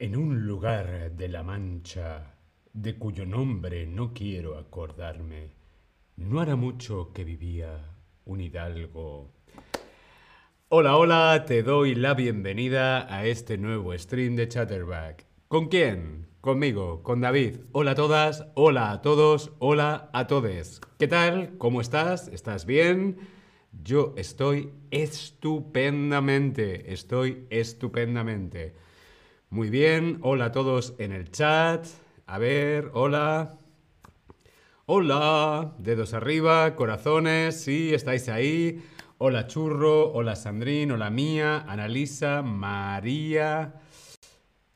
En un lugar de la Mancha, de cuyo nombre no quiero acordarme, no hará mucho que vivía un hidalgo. Hola, hola, te doy la bienvenida a este nuevo stream de Chatterback. ¿Con quién? Conmigo, con David. Hola a todas, hola a todos, hola a todes. ¿Qué tal? ¿Cómo estás? ¿Estás bien? Yo estoy estupendamente, estoy estupendamente. Muy bien, hola a todos en el chat. A ver, hola. Hola, dedos arriba, corazones, sí, estáis ahí. Hola Churro, hola Sandrín, hola Mía, Analisa, María.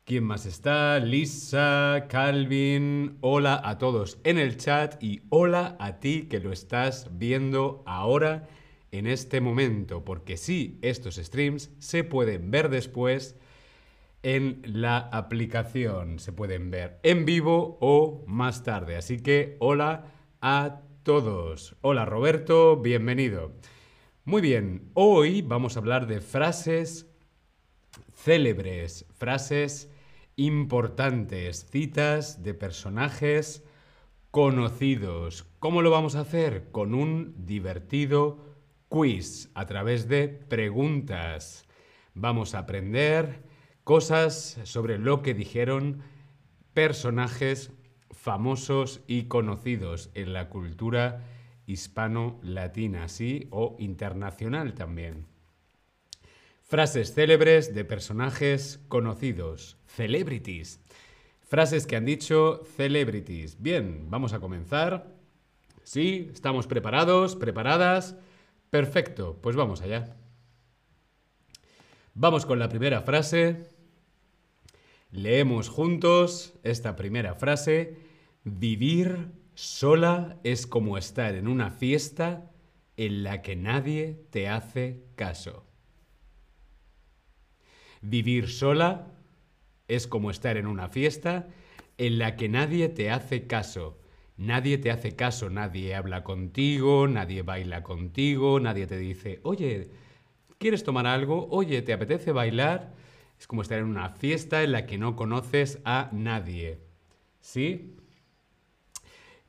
¿Quién más está? Lisa, Calvin. Hola a todos en el chat y hola a ti que lo estás viendo ahora en este momento, porque sí, estos streams se pueden ver después en la aplicación. Se pueden ver en vivo o más tarde. Así que hola a todos. Hola Roberto, bienvenido. Muy bien, hoy vamos a hablar de frases célebres, frases importantes, citas de personajes conocidos. ¿Cómo lo vamos a hacer? Con un divertido quiz a través de preguntas. Vamos a aprender cosas sobre lo que dijeron personajes famosos y conocidos en la cultura hispano-latina, sí, o internacional también. Frases célebres de personajes conocidos, celebrities. Frases que han dicho celebrities. Bien, vamos a comenzar. ¿Sí? ¿Estamos preparados? ¿Preparadas? Perfecto, pues vamos allá. Vamos con la primera frase. Leemos juntos esta primera frase. Vivir sola es como estar en una fiesta en la que nadie te hace caso. Vivir sola es como estar en una fiesta en la que nadie te hace caso. Nadie te hace caso, nadie habla contigo, nadie baila contigo, nadie te dice, oye, ¿quieres tomar algo? Oye, ¿te apetece bailar? Es como estar en una fiesta en la que no conoces a nadie. ¿Sí?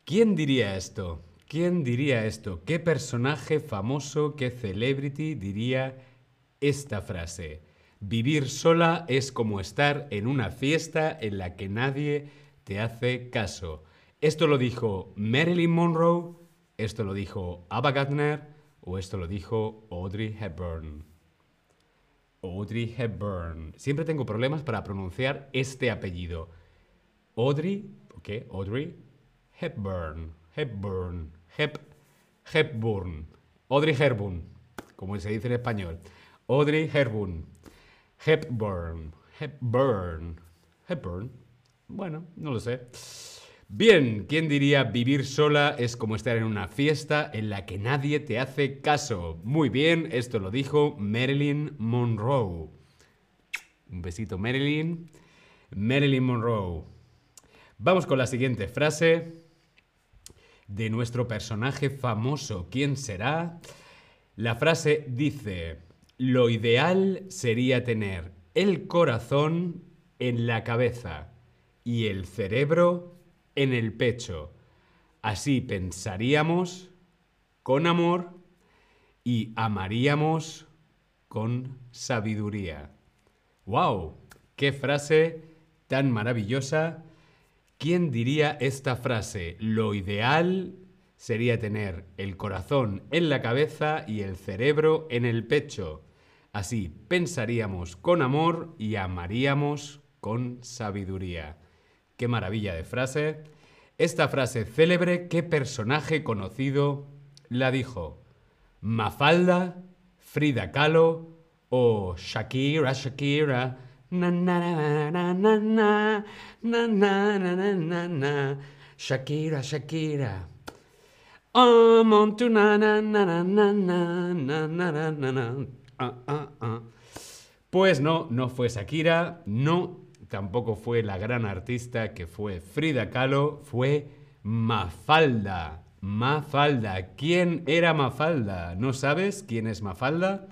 ¿Quién diría esto? ¿Quién diría esto? ¿Qué personaje famoso, qué celebrity diría esta frase? Vivir sola es como estar en una fiesta en la que nadie te hace caso. Esto lo dijo Marilyn Monroe, esto lo dijo Ava Gardner o esto lo dijo Audrey Hepburn. Audrey Hepburn. Siempre tengo problemas para pronunciar este apellido. Audrey, ¿qué? Audrey Hepburn. Hepburn. Hep, Hepburn. Audrey Hepburn, como se dice en español. Audrey Hepburn. Hepburn. Hepburn. Hepburn. Bueno, no lo sé. Bien, ¿quién diría vivir sola es como estar en una fiesta en la que nadie te hace caso? Muy bien, esto lo dijo Marilyn Monroe. Un besito, Marilyn. Marilyn Monroe. Vamos con la siguiente frase de nuestro personaje famoso. ¿Quién será? La frase dice, lo ideal sería tener el corazón en la cabeza y el cerebro en el pecho. Así pensaríamos con amor y amaríamos con sabiduría. ¡Wow! ¡Qué frase tan maravillosa! ¿Quién diría esta frase? Lo ideal sería tener el corazón en la cabeza y el cerebro en el pecho. Así pensaríamos con amor y amaríamos con sabiduría. Qué maravilla de frase. Esta frase célebre, ¿qué personaje conocido la dijo? ¿Mafalda, Frida Kahlo o Shakira, Shakira? Na, na, na, na, na, na, na, na, na, na, na, Shakira, Shakira. Oh, na, na, na, na, na, na, na, na, na, ah, ah, ah. Pues no, no fue Shakira, no tampoco fue la gran artista que fue Frida Kahlo, fue Mafalda. Mafalda. ¿Quién era Mafalda? ¿No sabes quién es Mafalda?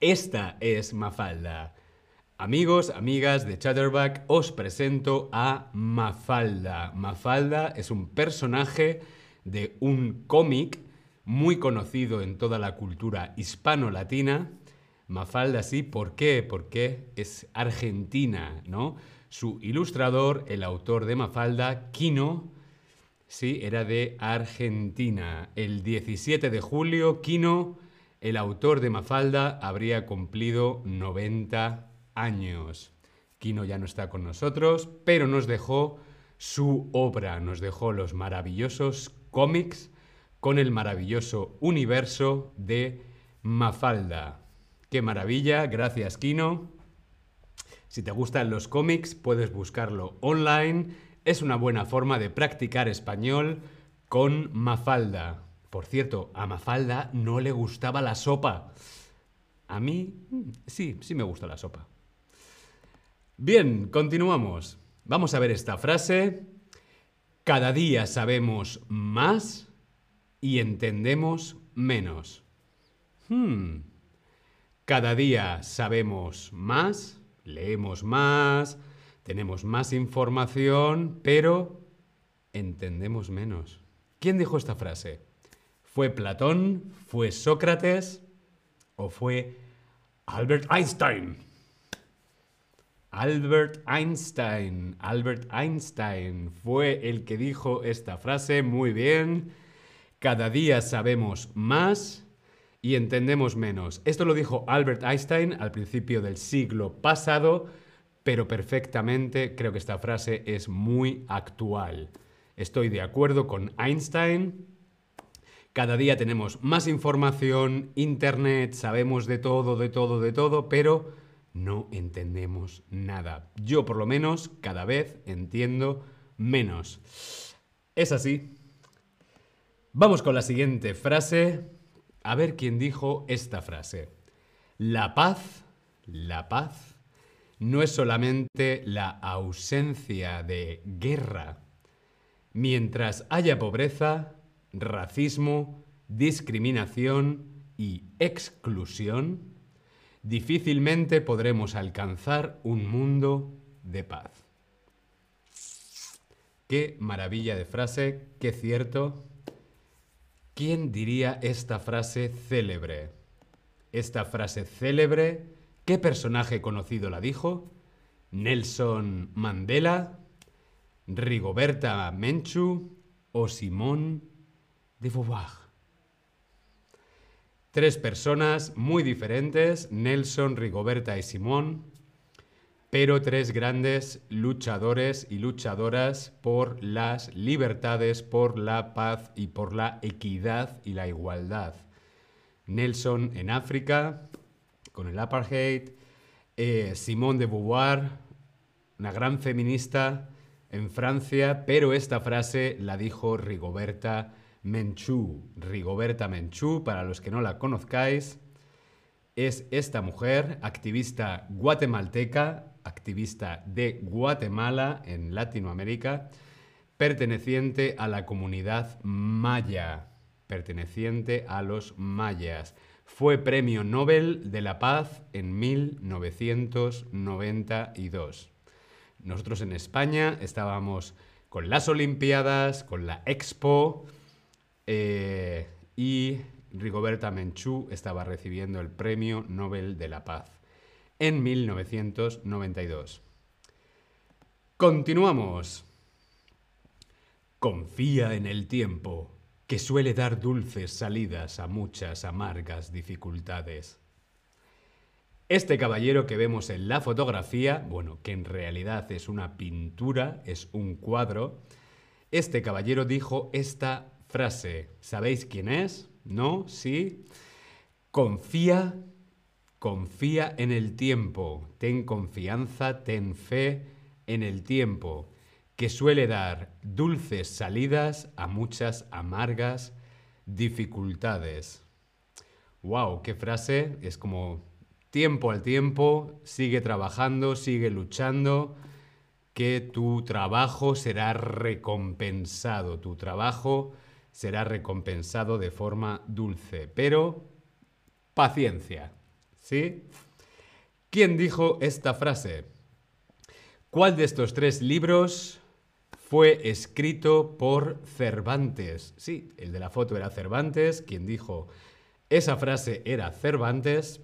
Esta es Mafalda. Amigos, amigas de Chatterback, os presento a Mafalda. Mafalda es un personaje de un cómic muy conocido en toda la cultura hispano-latina. Mafalda sí, ¿por qué? Porque es argentina, ¿no? Su ilustrador, el autor de Mafalda, Kino, sí, era de Argentina. El 17 de julio, Kino, el autor de Mafalda, habría cumplido 90 años. Kino ya no está con nosotros, pero nos dejó su obra, nos dejó los maravillosos cómics con el maravilloso universo de Mafalda. ¡Qué maravilla! Gracias, Kino. Si te gustan los cómics, puedes buscarlo online. Es una buena forma de practicar español con Mafalda. Por cierto, a Mafalda no le gustaba la sopa. A mí sí, sí me gusta la sopa. Bien, continuamos. Vamos a ver esta frase. Cada día sabemos más y entendemos menos. Hmm. Cada día sabemos más, leemos más, tenemos más información, pero entendemos menos. ¿Quién dijo esta frase? ¿Fue Platón? ¿Fue Sócrates? ¿O fue Albert Einstein? Albert Einstein. Albert Einstein fue el que dijo esta frase. Muy bien. Cada día sabemos más y entendemos menos. Esto lo dijo Albert Einstein al principio del siglo pasado, pero perfectamente creo que esta frase es muy actual. Estoy de acuerdo con Einstein. Cada día tenemos más información, internet, sabemos de todo, de todo, de todo, pero no entendemos nada. Yo por lo menos cada vez entiendo menos. Es así. Vamos con la siguiente frase. A ver quién dijo esta frase. La paz, la paz, no es solamente la ausencia de guerra. Mientras haya pobreza, racismo, discriminación y exclusión, difícilmente podremos alcanzar un mundo de paz. Qué maravilla de frase, qué cierto. ¿Quién diría esta frase célebre? Esta frase célebre, ¿qué personaje conocido la dijo? ¿Nelson Mandela? ¿Rigoberta Menchu? ¿O Simón de Beauvoir? Tres personas muy diferentes, Nelson, Rigoberta y Simón, pero tres grandes luchadores y luchadoras por las libertades, por la paz y por la equidad y la igualdad. Nelson en África, con el apartheid, eh, Simón de Beauvoir, una gran feminista en Francia, pero esta frase la dijo Rigoberta Menchú, Rigoberta Menchú, para los que no la conozcáis, es esta mujer, activista guatemalteca, activista de Guatemala en Latinoamérica, perteneciente a la comunidad maya, perteneciente a los mayas. Fue Premio Nobel de la Paz en 1992. Nosotros en España estábamos con las Olimpiadas, con la Expo, eh, y Rigoberta Menchú estaba recibiendo el Premio Nobel de la Paz en 1992. Continuamos. Confía en el tiempo, que suele dar dulces salidas a muchas amargas dificultades. Este caballero que vemos en la fotografía, bueno, que en realidad es una pintura, es un cuadro, este caballero dijo esta frase. ¿Sabéis quién es? ¿No? ¿Sí? Confía, confía en el tiempo. Ten confianza, ten fe en el tiempo, que suele dar dulces salidas a muchas amargas dificultades. ¡Wow! ¡Qué frase! Es como tiempo al tiempo, sigue trabajando, sigue luchando, que tu trabajo será recompensado. Tu trabajo será recompensado de forma dulce, pero paciencia, ¿sí? ¿Quién dijo esta frase? ¿Cuál de estos tres libros fue escrito por Cervantes? Sí, el de la foto era Cervantes, quien dijo esa frase era Cervantes.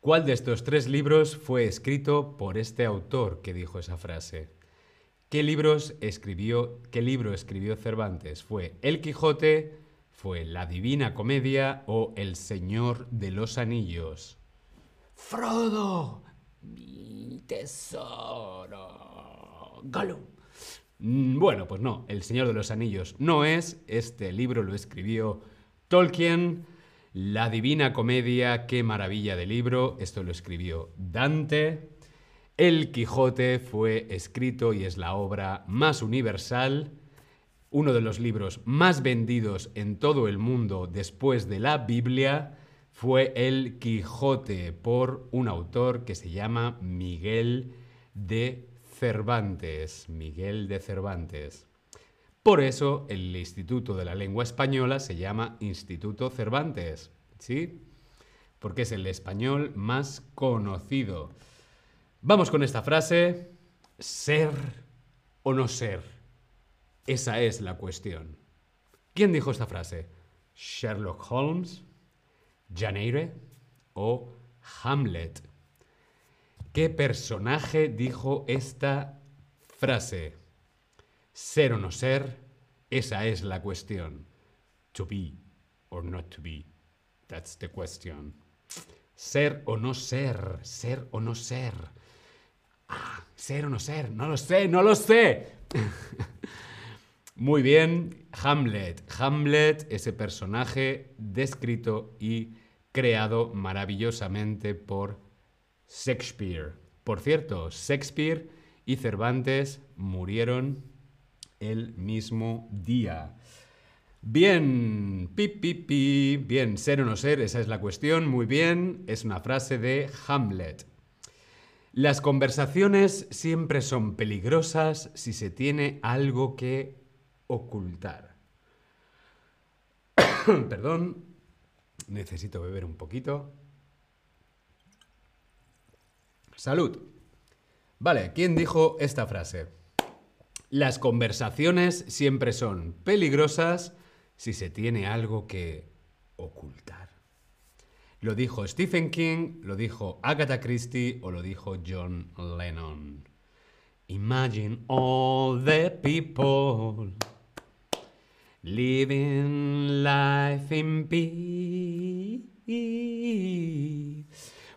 ¿Cuál de estos tres libros fue escrito por este autor que dijo esa frase? ¿Qué libros escribió, qué libro escribió Cervantes? ¿Fue El Quijote, fue La Divina Comedia o El Señor de los Anillos? Frodo, mi tesoro. Gollum. Mm, Bueno, pues no, El Señor de los Anillos no es. Este libro lo escribió Tolkien. La Divina Comedia, qué maravilla de libro. Esto lo escribió Dante. El Quijote fue escrito y es la obra más universal, uno de los libros más vendidos en todo el mundo después de la Biblia fue El Quijote por un autor que se llama Miguel de Cervantes. Miguel de Cervantes. Por eso el Instituto de la Lengua Española se llama Instituto Cervantes. ¿Sí? Porque es el español más conocido. Vamos con esta frase. Ser o no ser. Esa es la cuestión. ¿Quién dijo esta frase? ¿Sherlock Holmes? ¿Janeire? ¿O Hamlet? ¿Qué personaje dijo esta frase? Ser o no ser, esa es la cuestión. To be or not to be. That's the question. Ser o no ser, ser o no ser. Ah, ser o no ser, no lo sé, no lo sé. Muy bien, Hamlet. Hamlet, ese personaje descrito y creado maravillosamente por Shakespeare. Por cierto, Shakespeare y Cervantes murieron el mismo día. Bien, pi, pi, pi. Bien, ser o no ser, esa es la cuestión. Muy bien, es una frase de Hamlet. Las conversaciones siempre son peligrosas si se tiene algo que ocultar. Perdón, necesito beber un poquito. Salud. Vale, ¿quién dijo esta frase? Las conversaciones siempre son peligrosas si se tiene algo que ocultar. Lo dijo Stephen King, lo dijo Agatha Christie o lo dijo John Lennon. Imagine all the people living life in peace.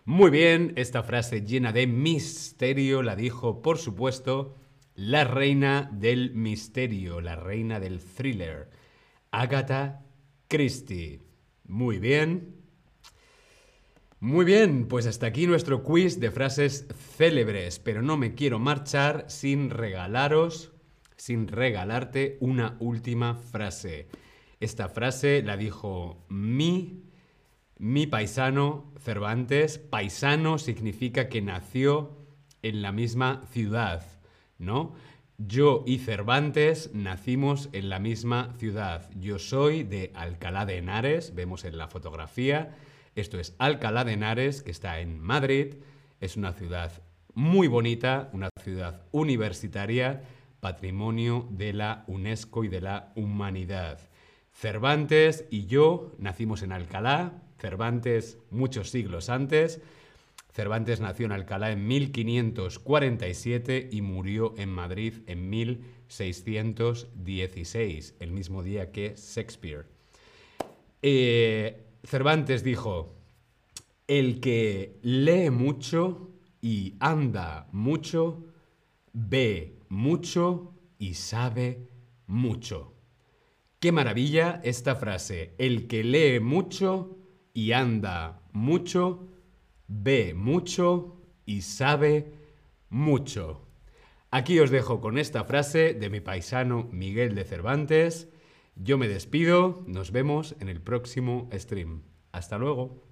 Muy bien, esta frase llena de misterio la dijo, por supuesto, la reina del misterio, la reina del thriller, Agatha Christie. Muy bien. Muy bien, pues hasta aquí nuestro quiz de frases célebres, pero no me quiero marchar sin regalaros, sin regalarte una última frase. Esta frase la dijo mi, mi paisano Cervantes. Paisano significa que nació en la misma ciudad, ¿no? Yo y Cervantes nacimos en la misma ciudad. Yo soy de Alcalá de Henares, vemos en la fotografía. Esto es Alcalá de Henares, que está en Madrid. Es una ciudad muy bonita, una ciudad universitaria, patrimonio de la UNESCO y de la humanidad. Cervantes y yo nacimos en Alcalá, Cervantes muchos siglos antes. Cervantes nació en Alcalá en 1547 y murió en Madrid en 1616, el mismo día que Shakespeare. Eh, Cervantes dijo, el que lee mucho y anda mucho, ve mucho y sabe mucho. Qué maravilla esta frase, el que lee mucho y anda mucho, ve mucho y sabe mucho. Aquí os dejo con esta frase de mi paisano Miguel de Cervantes. Yo me despido, nos vemos en el próximo stream. Hasta luego.